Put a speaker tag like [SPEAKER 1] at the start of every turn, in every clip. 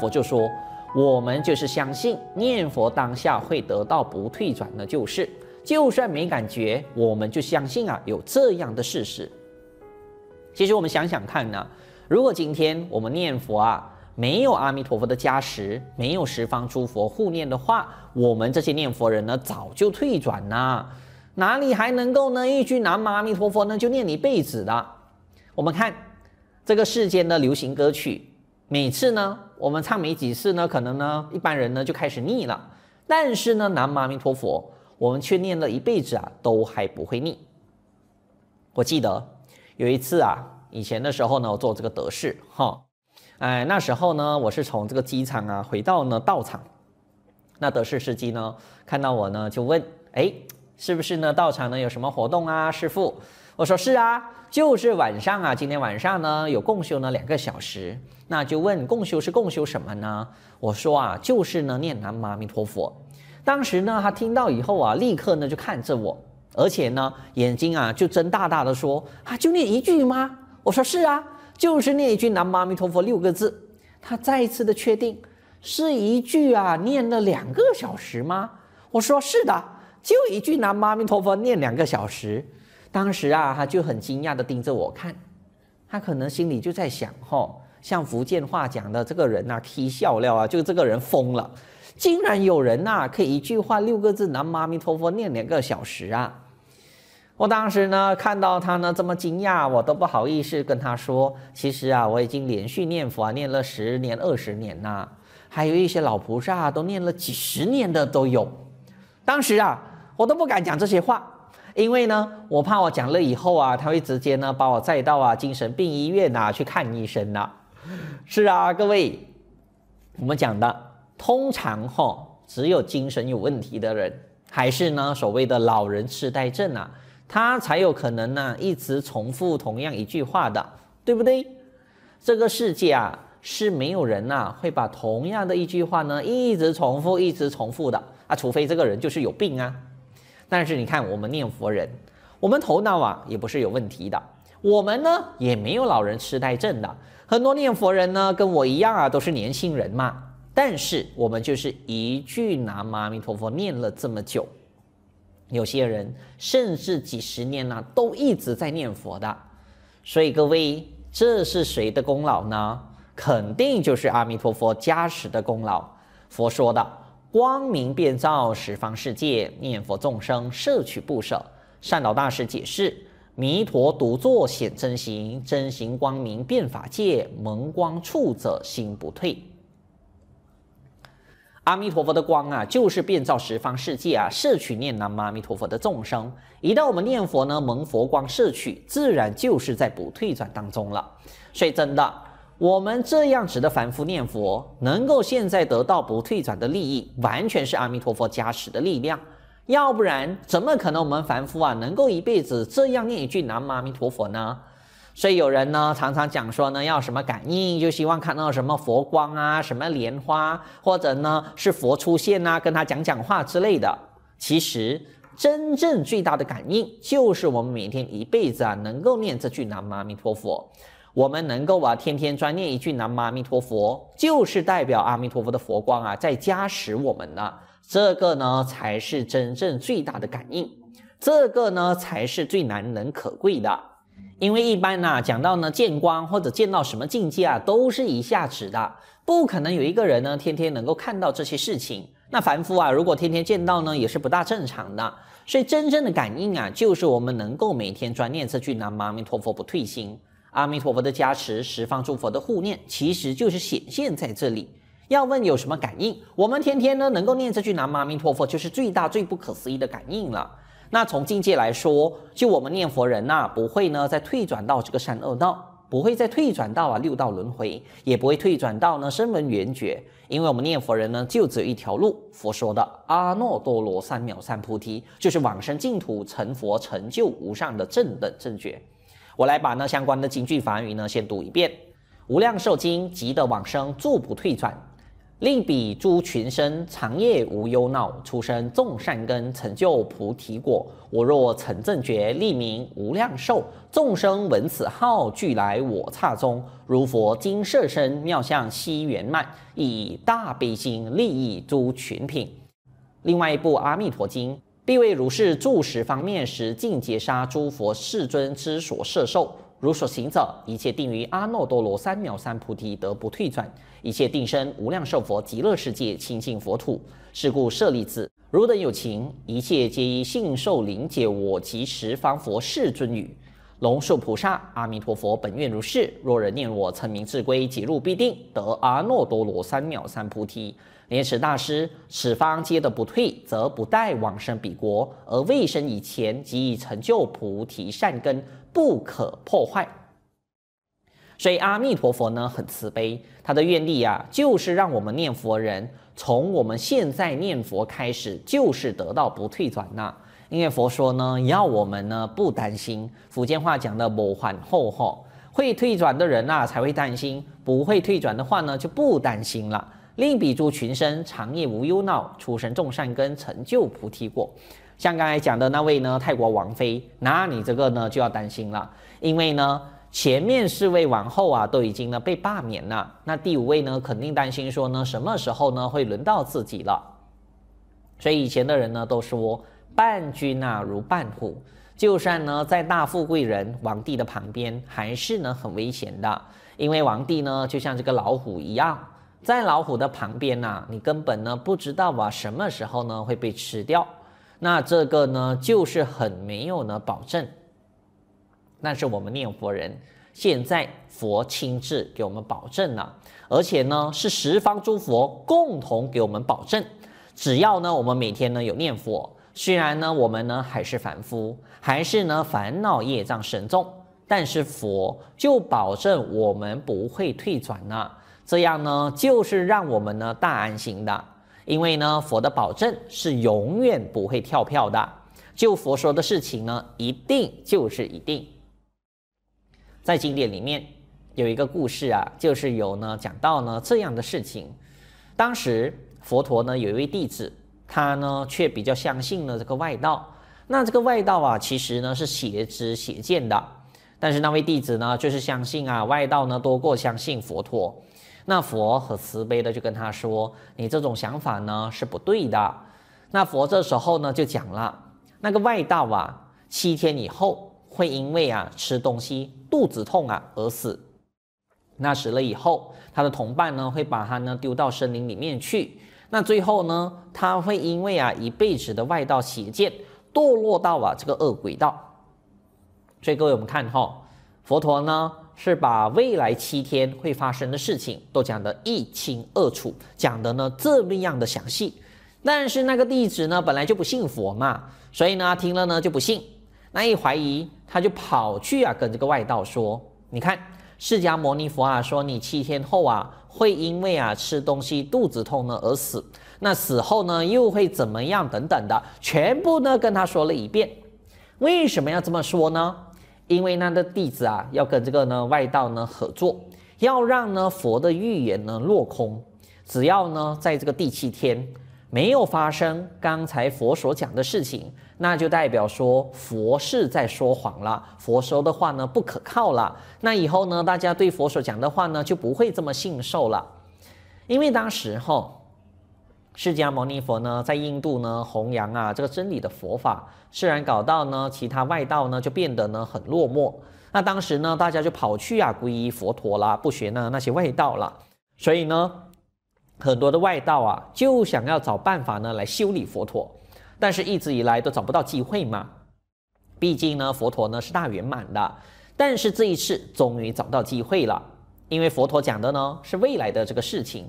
[SPEAKER 1] 佛就说，我们就是相信念佛当下会得到不退转的救世，就算没感觉，我们就相信啊有这样的事实。其实我们想想看呢，如果今天我们念佛啊，没有阿弥陀佛的加持，没有十方诸佛护念的话，我们这些念佛人呢，早就退转了，哪里还能够呢？一句南无阿弥陀佛呢，就念一辈子的。我们看这个世间的流行歌曲，每次呢，我们唱没几次呢，可能呢，一般人呢就开始腻了。但是呢，南无阿弥陀佛，我们却念了一辈子啊，都还不会腻。我记得有一次啊，以前的时候呢，我做这个德事哈。哎，那时候呢，我是从这个机场啊回到呢道场，那德事司机呢看到我呢就问，哎，是不是呢道场呢有什么活动啊，师傅？我说是啊，就是晚上啊，今天晚上呢有共修呢两个小时，那就问共修是共修什么呢？我说啊，就是呢念南无阿弥陀佛。当时呢他听到以后啊，立刻呢就看着我，而且呢眼睛啊就睁大大的说，啊就念一句吗？我说是啊。就是念一句南无阿弥陀佛六个字，他再一次的确定是一句啊，念了两个小时吗？我说是的，就一句南无阿弥陀佛念两个小时。当时啊，他就很惊讶的盯着我看，他可能心里就在想：吼，像福建话讲的这个人呐，踢笑料啊，就这个人疯了，竟然有人呐可以一句话六个字南无阿弥陀佛念两个小时啊！我当时呢，看到他呢这么惊讶，我都不好意思跟他说，其实啊，我已经连续念佛啊，念了十年、二十年呐，还有一些老菩萨啊，都念了几十年的都有。当时啊，我都不敢讲这些话，因为呢，我怕我讲了以后啊，他会直接呢把我载到啊精神病医院呐去看医生呐。是啊，各位，我们讲的通常哈，只有精神有问题的人，还是呢所谓的老人痴呆症啊。他才有可能呢，一直重复同样一句话的，对不对？这个世界啊，是没有人呐、会把同样的一句话呢一直重复、一直重复的啊，除非这个人就是有病啊。但是你看，我们念佛人，我们头脑啊也不是有问题的，我们呢也没有老人痴呆症的。很多念佛人呢跟我一样啊，都是年轻人嘛，但是我们就是一句南无阿弥陀佛念了这么久。有些人甚至几十年呢，都一直在念佛的，所以各位，这是谁的功劳呢？肯定就是阿弥陀佛加持的功劳。佛说的光明遍照十方世界，念佛众生摄取不舍。善导大师解释：弥陀独坐显真形，真形光明遍法界，蒙光处者心不退。阿弥陀佛的光啊，就是遍照十方世界啊，摄取念南无阿弥陀佛的众生。一旦我们念佛呢，蒙佛光摄取，自然就是在不退转当中了。所以真的，我们这样子的凡夫念佛，能够现在得到不退转的利益，完全是阿弥陀佛加持的力量。要不然，怎么可能我们凡夫啊，能够一辈子这样念一句南无阿弥陀佛呢？所以有人呢常常讲说呢，要什么感应，就希望看到什么佛光啊，什么莲花，或者呢是佛出现啊，跟他讲讲话之类的。其实真正最大的感应，就是我们每天一辈子啊，能够念这句南无阿弥陀佛。我们能够啊天天专念一句南无阿弥陀佛，就是代表阿弥陀佛的佛光啊在加持我们呢。这个呢才是真正最大的感应，这个呢才是最难能可贵的。因为一般呢、讲到呢见光或者见到什么境界啊，都是一下子的，不可能有一个人呢天天能够看到这些事情。那凡夫啊，如果天天见到呢，也是不大正常的。所以真正的感应啊，就是我们能够每天专念这句南无阿弥陀佛不退心，阿弥陀佛的加持，十方诸佛的护念，其实就是显现在这里。要问有什么感应，我们天天呢能够念这句南无阿弥陀佛，就是最大最不可思议的感应了。那从境界来说，就我们念佛人呐、不会呢再退转到这个善恶道，不会再退转到啊六道轮回，也不会退转到呢声闻缘觉，因为我们念佛人呢就只有一条路，佛说的阿耨多罗三藐三菩提，就是往生净土成佛成就无上的正等正觉。我来把那相关的金句梵语呢先读一遍：无量寿经，急得往生，住不退转。令彼诸群生长夜无忧恼，出生种善根，成就菩提果。我若成正觉，立名无量寿。众生闻此号，俱来我刹中。如佛金色身，妙相悉圆满，以大悲心利益诸群品。另外一部《阿弥陀经》，必为如是住十方面时，尽劫杀诸佛世尊之所摄受。如所行者，一切定于阿耨多罗三藐三菩提，得不退转。一切定生无量寿佛极乐世界清净佛土。是故舍利子，汝等有情，一切皆依信受灵解我及十方佛世尊语。龙树菩萨，阿弥陀佛本愿如是。若人念我，称名至归，即入必定得阿耨多罗三藐三菩提。莲池大师，此方皆得不退，则不待往生彼国，而未生以前，即已成就菩提善根。不可破坏，所以阿弥陀佛呢很慈悲，他的愿力啊，就是让我们念佛人从我们现在念佛开始，就是得到不退转呐。因为佛说呢，要我们呢不担心，福建话讲的无还后后，会退转的人啊才会担心，不会退转的话呢就不担心了。令彼诸群生长夜无忧恼，出生种善根，成就菩提果。像刚才讲的那位呢，泰国王妃，那你这个呢就要担心了，因为呢前面四位王后啊都已经呢被罢免了，那第五位呢肯定担心说呢什么时候呢会轮到自己了，所以以前的人呢都说伴君啊如伴虎，就算呢在大富贵人皇帝的旁边，还是呢很危险的，因为皇帝呢就像这个老虎一样，在老虎的旁边呐、你根本呢不知道啊什么时候呢会被吃掉。那这个呢，就是很没有呢保证。但是我们念佛人，现在佛亲自给我们保证了，而且呢是十方诸佛共同给我们保证，只要呢我们每天呢有念佛，虽然呢我们呢还是凡夫，还是呢烦恼业障深重，但是佛就保证我们不会退转了，这样呢就是让我们呢大安心的。因为呢，佛的保证是永远不会跳票的，就佛说的事情呢，一定就是一定。在经典里面有一个故事啊，就是有呢讲到呢这样的事情。当时佛陀呢有一位弟子，他呢却比较相信了这个外道。那这个外道啊，其实呢是邪知邪见的，但是那位弟子呢就是相信啊外道呢多过相信佛陀。那佛很慈悲的就跟他说：“你这种想法呢是不对的。”那佛这时候呢就讲了：“那个外道啊，七天以后会因为啊吃东西肚子痛啊而死。那死了以后，他的同伴呢会把他呢丢到森林里面去。那最后呢，他会因为啊一辈子的外道邪见，堕落到啊这个恶鬼道。所以各位我们看哈、哦，佛陀呢。”是把未来七天会发生的事情都讲得一清二楚，讲得呢这么样的详细。但是那个弟子呢本来就不信佛嘛，所以呢听了呢就不信。那一怀疑，他就跑去啊跟这个外道说：“你看，释迦牟尼佛啊说你七天后啊会因为啊吃东西肚子痛呢而死，那死后呢又会怎么样等等的，全部呢跟他说了一遍。为什么要这么说呢？”因为那个弟子啊，要跟这个呢外道呢合作，要让呢佛的预言呢落空。只要呢在这个第七天没有发生刚才佛所讲的事情，那就代表说佛是在说谎了，佛说的话呢不可靠了。那以后呢，大家对佛所讲的话呢就不会这么信受了。因为当时哈。释迦牟尼佛呢，在印度呢弘扬啊这个真理的佛法，自然搞到呢其他外道呢就变得呢很落寞。那当时呢大家就跑去啊皈依佛陀啦，不学呢那些外道了。所以呢很多的外道啊就想要找办法呢来修理佛陀，但是一直以来都找不到机会嘛。毕竟呢佛陀呢是大圆满的，但是这一次终于找到机会了，因为佛陀讲的呢是未来的这个事情。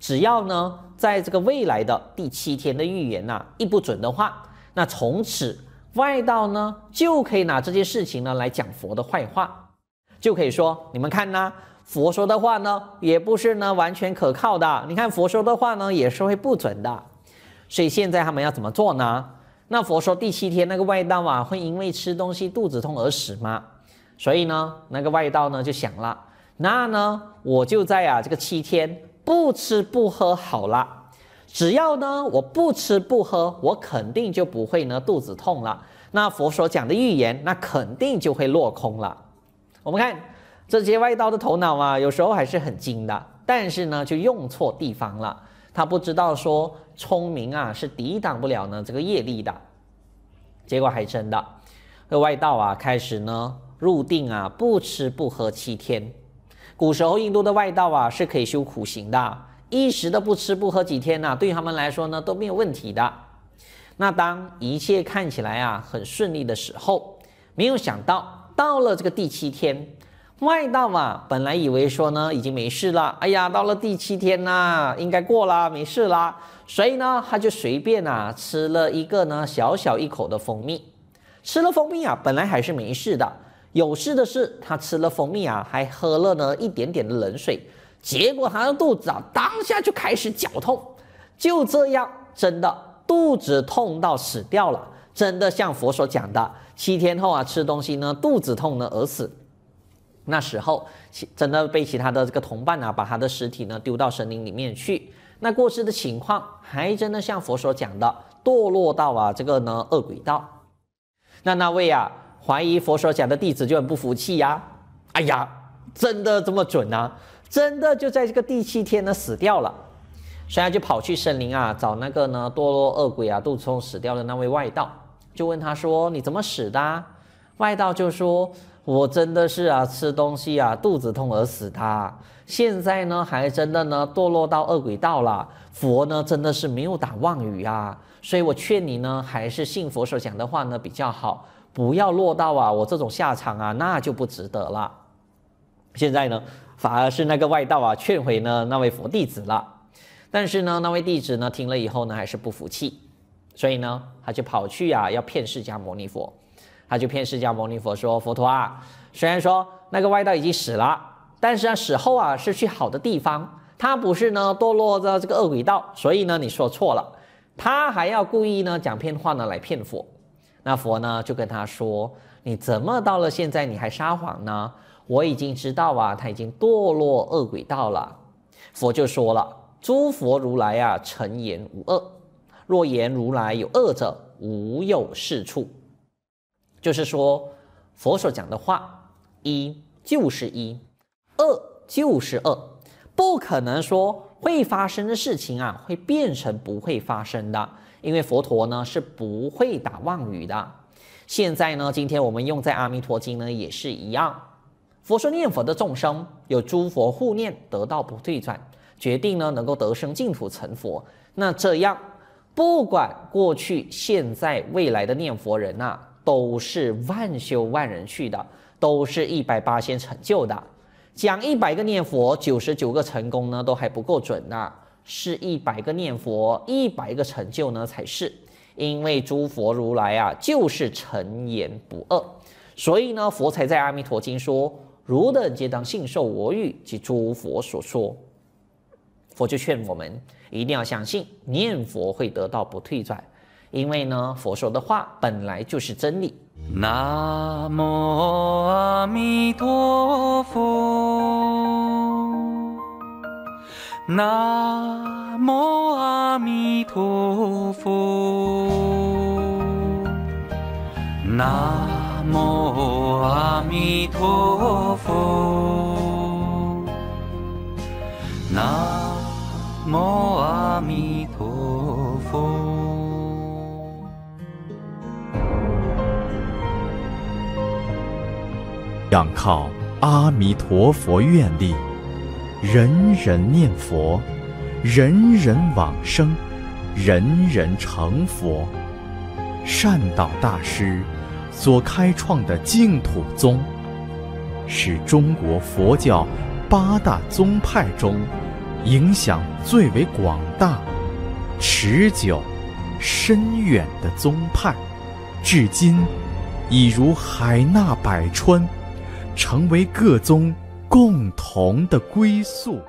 [SPEAKER 1] 只要呢，在这个未来的第七天的预言呐、一不准的话，那从此外道呢就可以拿这件事情呢来讲佛的坏话，就可以说你们看呐，佛说的话呢也不是呢完全可靠的，你看佛说的话呢也是会不准的，所以现在他们要怎么做呢？那佛说第七天那个外道啊会因为吃东西肚子痛而死吗？所以呢那个外道呢就想了，那呢我就在啊这个七天。不吃不喝好了，只要呢我不吃不喝，我肯定就不会呢肚子痛了。那佛所讲的预言，那肯定就会落空了。我们看这些外道的头脑啊，有时候还是很精的，但是呢就用错地方了。他不知道说聪明啊是抵挡不了呢这个业力的，结果还真的，这外道啊开始呢入定啊不吃不喝七天。古时候印度的外道啊是可以修苦行的，一时的不吃不喝几天呐、啊，对他们来说呢都没有问题的。那当一切看起来啊很顺利的时候，没有想到到了这个第七天，外道啊本来以为说呢已经没事了，哎呀，到了第七天呐、应该过啦，没事啦，所以呢？他就随便啊吃了一个呢小小一口的蜂蜜，吃了蜂蜜啊本来还是没事的，有事的是他吃了蜂蜜啊还喝了呢一点点的冷水，结果他的肚子啊当下就开始绞痛，就这样真的。肚子痛到死掉了，真的像佛所讲的，七天后啊吃东西呢，肚子痛呢而死。那时候真的被其他的这个同伴啊，把他的尸体呢丢到森林里面去。那过世的情况还真的像佛所讲的，堕落到啊这个呢恶鬼道。那那位啊怀疑佛所讲的弟子就很不服气呀，哎呀，真的这么准啊？真的就在这个第七天呢死掉了。所以他就跑去森林啊，找那个呢堕落恶鬼啊，肚子痛死掉的那位外道，就问他说：“你怎么死的啊？”外道就说：“我真的是啊，吃东西啊，肚子痛而死的。现在呢，还真的呢堕落到恶鬼道了。佛呢，真的是没有打妄语啊，所以我劝你呢，还是信佛所讲的话呢比较好，不要落到啊我这种下场啊，那就不值得了。现在呢，反而是那个外道啊劝回呢那位佛弟子了。”但是呢，那位弟子呢听了以后呢，还是不服气，所以呢，他就跑去啊，要骗释迦牟尼佛。他就骗释迦牟尼佛说：“佛陀啊，虽然说那个外道已经死了，但是啊，死后啊是去好的地方，他不是呢堕落在这个恶鬼道，所以呢你说错了。他还要故意呢讲骗话呢来骗佛。那佛呢就跟他说：你怎么到了现在你还撒谎呢？我已经知道啊，他已经堕落恶鬼道了。佛就说了。”诸佛如来啊，诚言无恶。若言如来有恶者，无有是处。就是说，佛所讲的话，一就是一，二就是二，不可能说会发生的事情啊，会变成不会发生的。因为佛陀呢是不会打妄语的。现在呢，今天我们用在《阿弥陀经》呢也是一样。佛说念佛的众生有诸佛护念，得道不退转。决定呢，能够得生净土成佛。那这样，不管过去、现在、未来的念佛人呐，都是万修万人去的，都是一百八千成就的。讲一百个念佛，九十九个成功呢，都还不够准呐。是一百个念佛，一百个成就呢才是。因为诸佛如来啊，就是诚言不二，所以呢，佛才在《阿弥陀经》说：“汝等皆当信受我语及诸佛所说。”佛就劝我们一定要相信念佛会得到不退转，因为呢，佛说的话本来就是真理。南无阿弥陀佛，南无阿弥陀佛，南无阿弥陀佛，南。无阿
[SPEAKER 2] 弥靠阿弥陀佛愿力，人人念佛，人人往生，人人成佛。善导大师所开创的净土宗，是中国佛教八大宗派中。影响最为广大、持久、深远的宗派，至今已如海纳百川，成为各宗共同的归宿。